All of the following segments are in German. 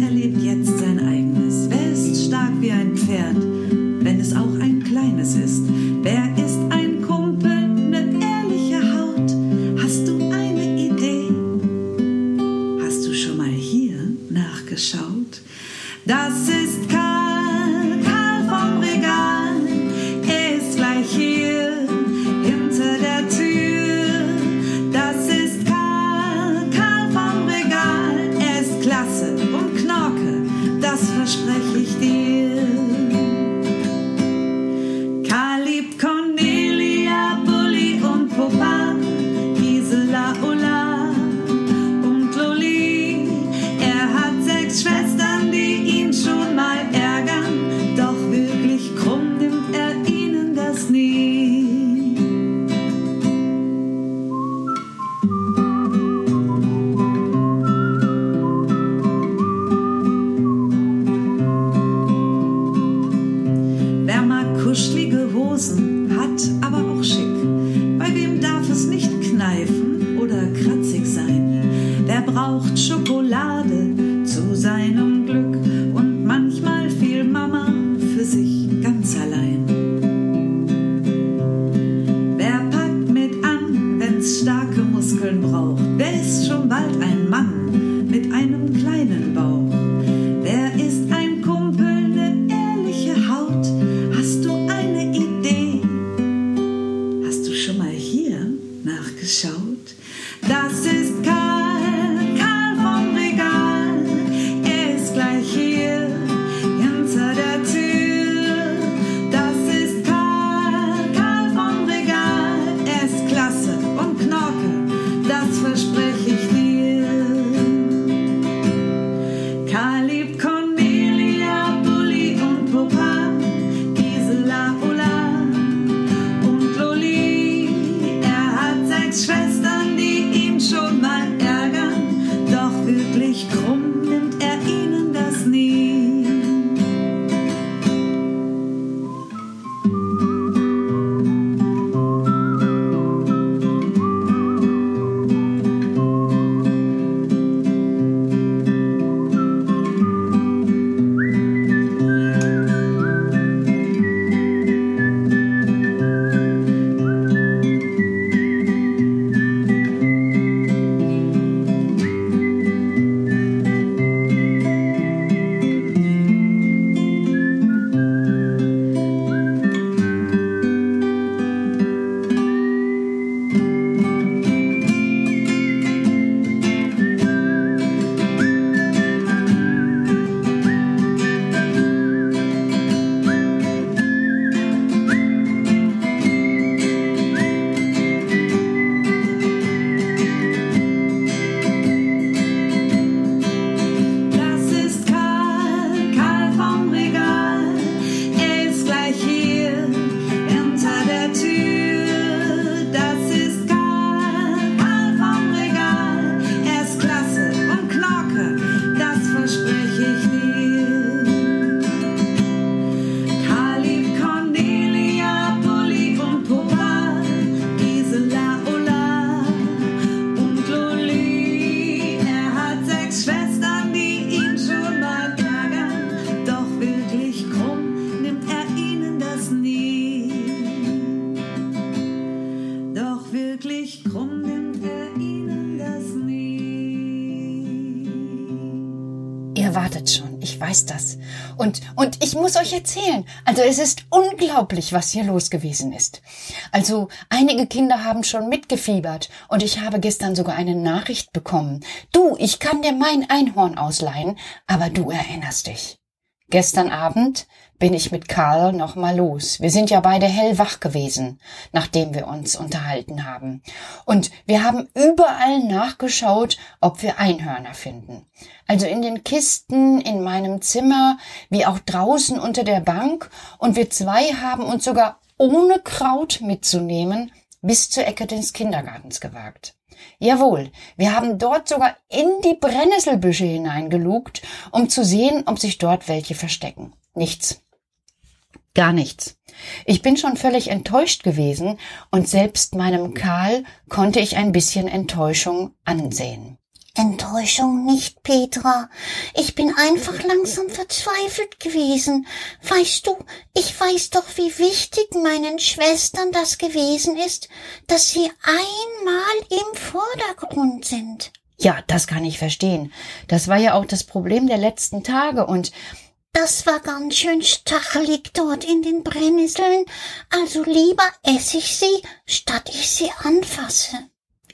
Peter lebt jetzt sein eigenes. Wer ist stark wie ein Pferd? so Wartet schon, ich weiß das. Und, und ich muss euch erzählen. Also es ist unglaublich, was hier los gewesen ist. Also einige Kinder haben schon mitgefiebert und ich habe gestern sogar eine Nachricht bekommen. Du, ich kann dir mein Einhorn ausleihen, aber du erinnerst dich. Gestern Abend bin ich mit Karl noch mal los. Wir sind ja beide hellwach gewesen, nachdem wir uns unterhalten haben. Und wir haben überall nachgeschaut, ob wir Einhörner finden. Also in den Kisten, in meinem Zimmer, wie auch draußen unter der Bank. Und wir zwei haben uns sogar ohne Kraut mitzunehmen bis zur Ecke des Kindergartens gewagt. Jawohl, wir haben dort sogar in die Brennnesselbüsche hineingelugt, um zu sehen, ob sich dort welche verstecken. Nichts. Gar nichts. Ich bin schon völlig enttäuscht gewesen und selbst meinem Karl konnte ich ein bisschen Enttäuschung ansehen. Enttäuschung nicht, Petra. Ich bin einfach langsam verzweifelt gewesen. Weißt du, ich weiß doch, wie wichtig meinen Schwestern das gewesen ist, dass sie einmal im Vordergrund sind. Ja, das kann ich verstehen. Das war ja auch das Problem der letzten Tage und das war ganz schön stachelig dort in den Brennnesseln, also lieber esse ich sie, statt ich sie anfasse.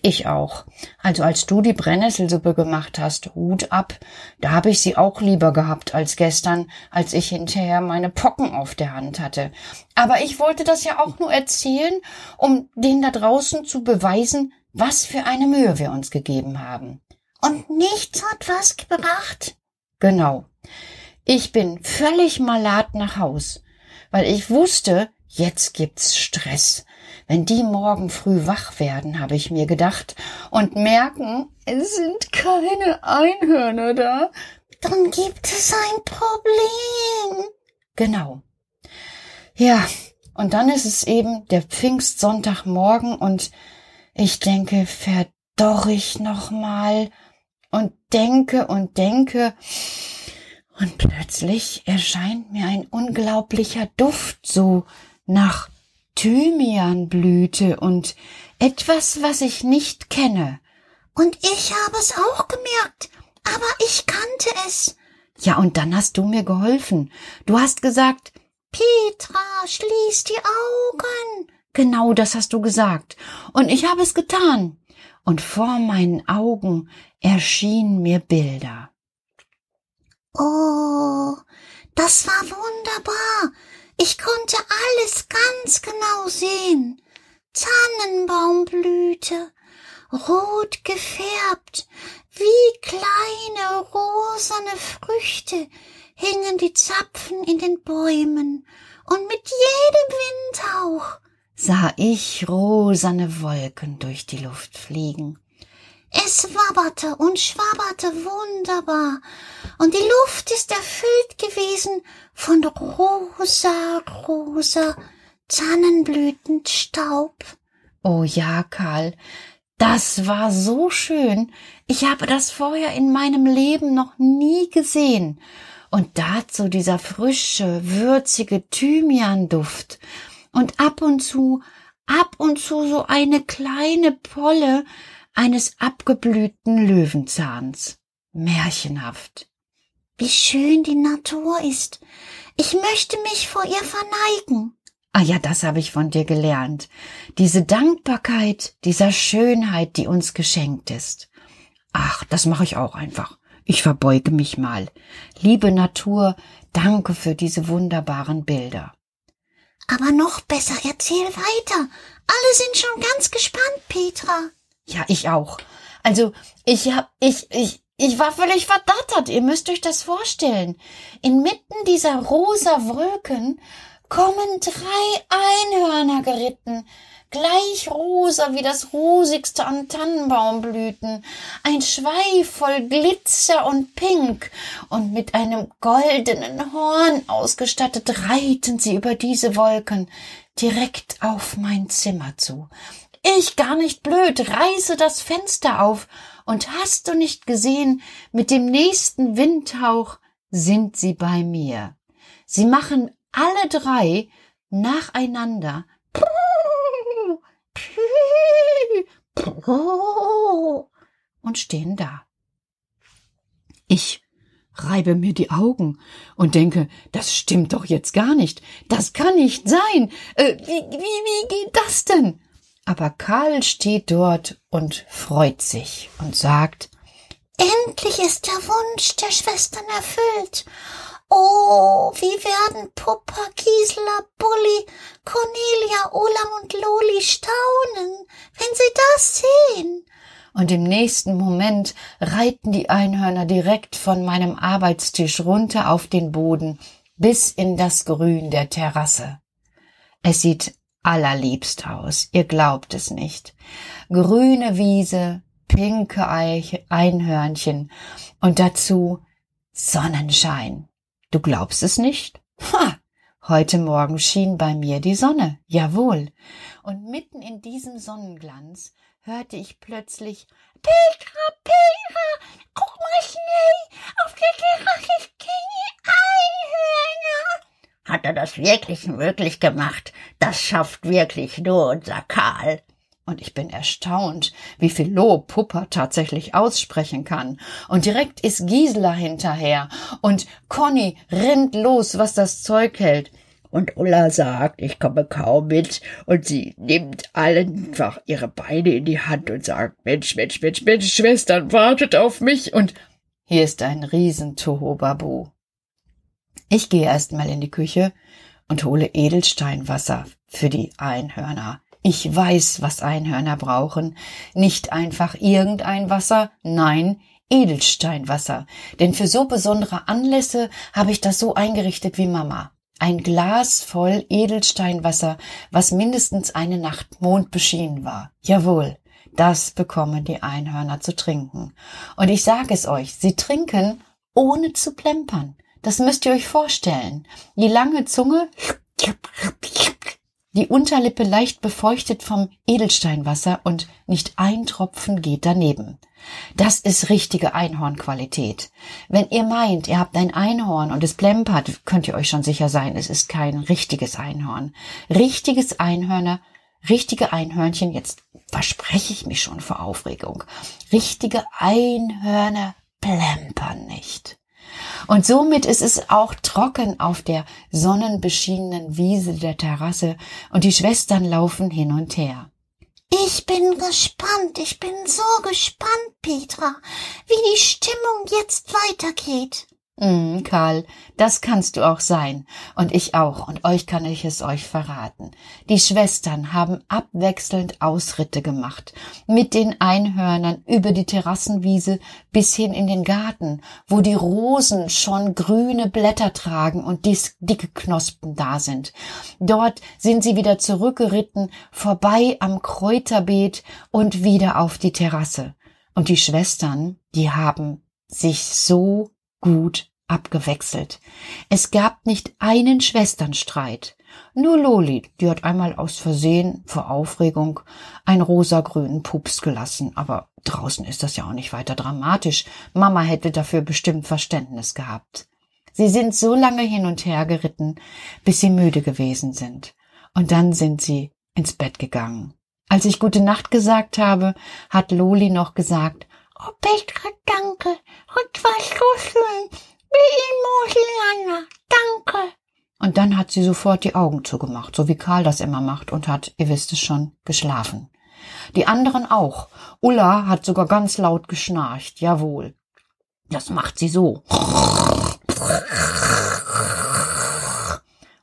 Ich auch. Also als du die Brennnesselsuppe gemacht hast, Hut ab, da habe ich sie auch lieber gehabt als gestern, als ich hinterher meine Pocken auf der Hand hatte. Aber ich wollte das ja auch nur erzählen, um denen da draußen zu beweisen, was für eine Mühe wir uns gegeben haben. Und nichts hat was gebracht? Genau. Ich bin völlig malat nach Haus, weil ich wusste, jetzt gibt's Stress. Wenn die morgen früh wach werden, habe ich mir gedacht, und merken, es sind keine Einhörner da, dann gibt es ein Problem. Genau. Ja, und dann ist es eben der Pfingstsonntagmorgen und ich denke, verdorr ich noch mal und denke und denke und plötzlich erscheint mir ein unglaublicher Duft so nach Thymianblüte und etwas, was ich nicht kenne. Und ich habe es auch gemerkt, aber ich kannte es. Ja, und dann hast du mir geholfen. Du hast gesagt, Petra, schließ die Augen. Genau das hast du gesagt. Und ich habe es getan. Und vor meinen Augen erschienen mir Bilder. Oh, das war wunderbar. Ich konnte alles ganz genau sehen. Tannenbaumblüte, rot gefärbt, wie kleine rosane Früchte hingen die Zapfen in den Bäumen, und mit jedem Windhauch sah ich rosane Wolken durch die Luft fliegen. Es wabberte und schwabberte wunderbar, und die Luft ist erfüllt gewesen von rosa, rosa Tannenblütenstaub. Oh ja, Karl, das war so schön. Ich habe das vorher in meinem Leben noch nie gesehen. Und dazu dieser frische, würzige Thymianduft. Und ab und zu, ab und zu so eine kleine Polle, eines abgeblühten Löwenzahns. Märchenhaft. Wie schön die Natur ist. Ich möchte mich vor ihr verneigen. Ah ja, das habe ich von dir gelernt. Diese Dankbarkeit dieser Schönheit, die uns geschenkt ist. Ach, das mache ich auch einfach. Ich verbeuge mich mal. Liebe Natur, danke für diese wunderbaren Bilder. Aber noch besser, erzähl weiter. Alle sind schon ganz gespannt, Petra. Ja, ich auch. Also, ich hab, ich, ich, ich war völlig verdattert. Ihr müsst euch das vorstellen. Inmitten dieser rosa Wolken kommen drei Einhörner geritten, gleich rosa wie das rosigste an Tannenbaumblüten, ein Schweif voll Glitzer und Pink, und mit einem goldenen Horn ausgestattet reiten sie über diese Wolken direkt auf mein Zimmer zu. Ich gar nicht blöd, reiße das Fenster auf, und hast du nicht gesehen, mit dem nächsten Windhauch sind sie bei mir. Sie machen alle drei nacheinander und stehen da. Ich reibe mir die Augen und denke, das stimmt doch jetzt gar nicht. Das kann nicht sein. Äh, wie, wie, wie geht das denn? Aber Karl steht dort und freut sich und sagt, Endlich ist der Wunsch der Schwestern erfüllt. Oh, wie werden Puppa, Gisela, Bulli, Cornelia, Ola und Loli staunen, wenn sie das sehen. Und im nächsten Moment reiten die Einhörner direkt von meinem Arbeitstisch runter auf den Boden bis in das Grün der Terrasse. Es sieht allerliebst aus. Ihr glaubt es nicht. Grüne Wiese, pinke Einhörnchen und dazu Sonnenschein. Du glaubst es nicht? Ha! Heute Morgen schien bei mir die Sonne, jawohl. Und mitten in diesem Sonnenglanz hörte ich plötzlich Petra, Petra, guck mal schnell, auf der Terrasse stehen Einhörner. Hat er das wirklich wirklich gemacht? Das schafft wirklich nur unser Karl. Und ich bin erstaunt, wie viel Lob Pupper tatsächlich aussprechen kann. Und direkt ist Gisela hinterher. Und Conny rennt los, was das Zeug hält. Und Ulla sagt, ich komme kaum mit. Und sie nimmt einfach ihre Beine in die Hand und sagt, Mensch, Mensch, Mensch, Mensch, Schwestern, wartet auf mich. Und hier ist ein Riesentohobabu. Ich gehe erst mal in die Küche und hole Edelsteinwasser für die Einhörner. Ich weiß, was Einhörner brauchen. Nicht einfach irgendein Wasser, nein, Edelsteinwasser. Denn für so besondere Anlässe habe ich das so eingerichtet wie Mama. Ein Glas voll Edelsteinwasser, was mindestens eine Nacht mondbeschienen war. Jawohl, das bekommen die Einhörner zu trinken. Und ich sage es euch, sie trinken ohne zu plempern. Das müsst ihr euch vorstellen. Die lange Zunge die Unterlippe leicht befeuchtet vom Edelsteinwasser und nicht ein Tropfen geht daneben. Das ist richtige Einhornqualität. Wenn ihr meint, ihr habt ein Einhorn und es plempert, könnt ihr euch schon sicher sein, es ist kein richtiges Einhorn. Richtiges Einhörner, richtige Einhörnchen, jetzt verspreche ich mich schon vor Aufregung. Richtige Einhörner plempern nicht. Und somit ist es auch trocken auf der sonnenbeschienenen Wiese der Terrasse und die Schwestern laufen hin und her. Ich bin gespannt, ich bin so gespannt, Petra, wie die Stimmung jetzt weitergeht. Mm, Karl, das kannst du auch sein. Und ich auch. Und euch kann ich es euch verraten. Die Schwestern haben abwechselnd Ausritte gemacht. Mit den Einhörnern über die Terrassenwiese bis hin in den Garten, wo die Rosen schon grüne Blätter tragen und dicke Knospen da sind. Dort sind sie wieder zurückgeritten, vorbei am Kräuterbeet und wieder auf die Terrasse. Und die Schwestern, die haben sich so gut abgewechselt. Es gab nicht einen Schwesternstreit. Nur Loli, die hat einmal aus Versehen vor Aufregung einen rosagrünen Pups gelassen, aber draußen ist das ja auch nicht weiter dramatisch. Mama hätte dafür bestimmt Verständnis gehabt. Sie sind so lange hin und her geritten, bis sie müde gewesen sind. Und dann sind sie ins Bett gegangen. Als ich gute Nacht gesagt habe, hat Loli noch gesagt, Oh, Petra, danke. Und war so schön. Wie in Mosel, Danke. Und dann hat sie sofort die Augen zugemacht, so wie Karl das immer macht, und hat, ihr wisst es schon, geschlafen. Die anderen auch. Ulla hat sogar ganz laut geschnarcht, jawohl. Das macht sie so.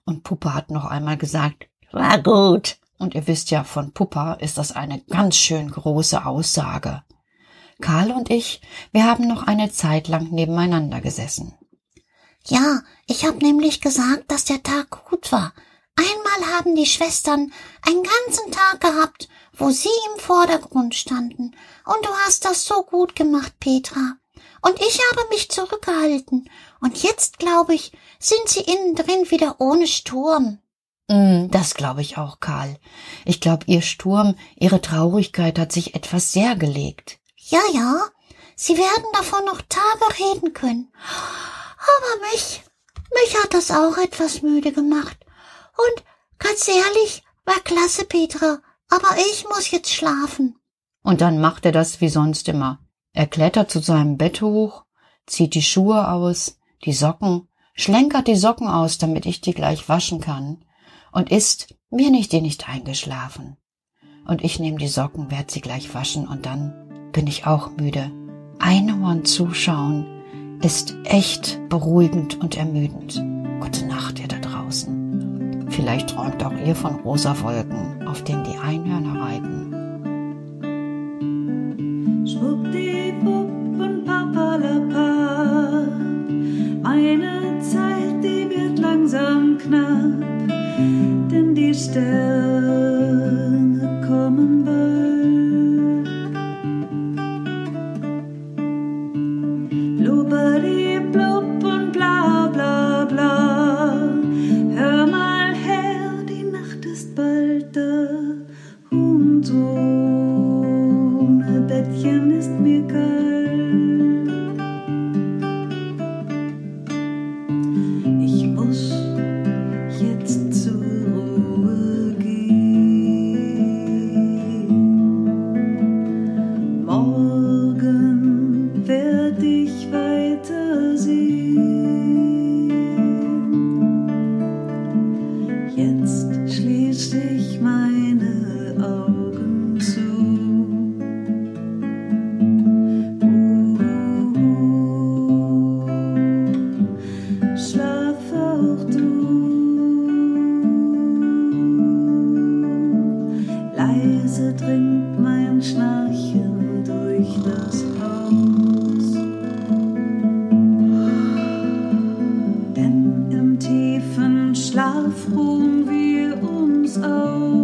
Und Puppe hat noch einmal gesagt, war gut. Und ihr wisst ja, von Puppa ist das eine ganz schön große Aussage. Karl und ich, wir haben noch eine Zeit lang nebeneinander gesessen. Ja, ich hab nämlich gesagt, dass der Tag gut war. Einmal haben die Schwestern einen ganzen Tag gehabt, wo sie im Vordergrund standen. Und du hast das so gut gemacht, Petra. Und ich habe mich zurückgehalten. Und jetzt, glaube ich, sind sie innen drin wieder ohne Sturm. Mm, das glaube ich auch, Karl. Ich glaube, ihr Sturm, ihre Traurigkeit hat sich etwas sehr gelegt. Ja, ja, Sie werden davon noch Tage reden können. Aber mich, mich hat das auch etwas müde gemacht. Und ganz ehrlich, war klasse, Petra, aber ich muss jetzt schlafen. Und dann macht er das wie sonst immer. Er klettert zu seinem Bett hoch, zieht die Schuhe aus, die Socken, schlenkert die Socken aus, damit ich die gleich waschen kann, und ist mir nicht die nicht eingeschlafen. Und ich nehme die Socken, werd sie gleich waschen, und dann bin ich auch müde. Einhorn zuschauen ist echt beruhigend und ermüdend. Gute Nacht, ihr da draußen. Vielleicht träumt auch ihr von rosa Wolken, auf denen die Einhörner reiten. Schwuppdiwupp und papalapa, eine Zeit, die wird langsam knapp, denn die Sterne ich weiter sieht. frohen wir uns auch.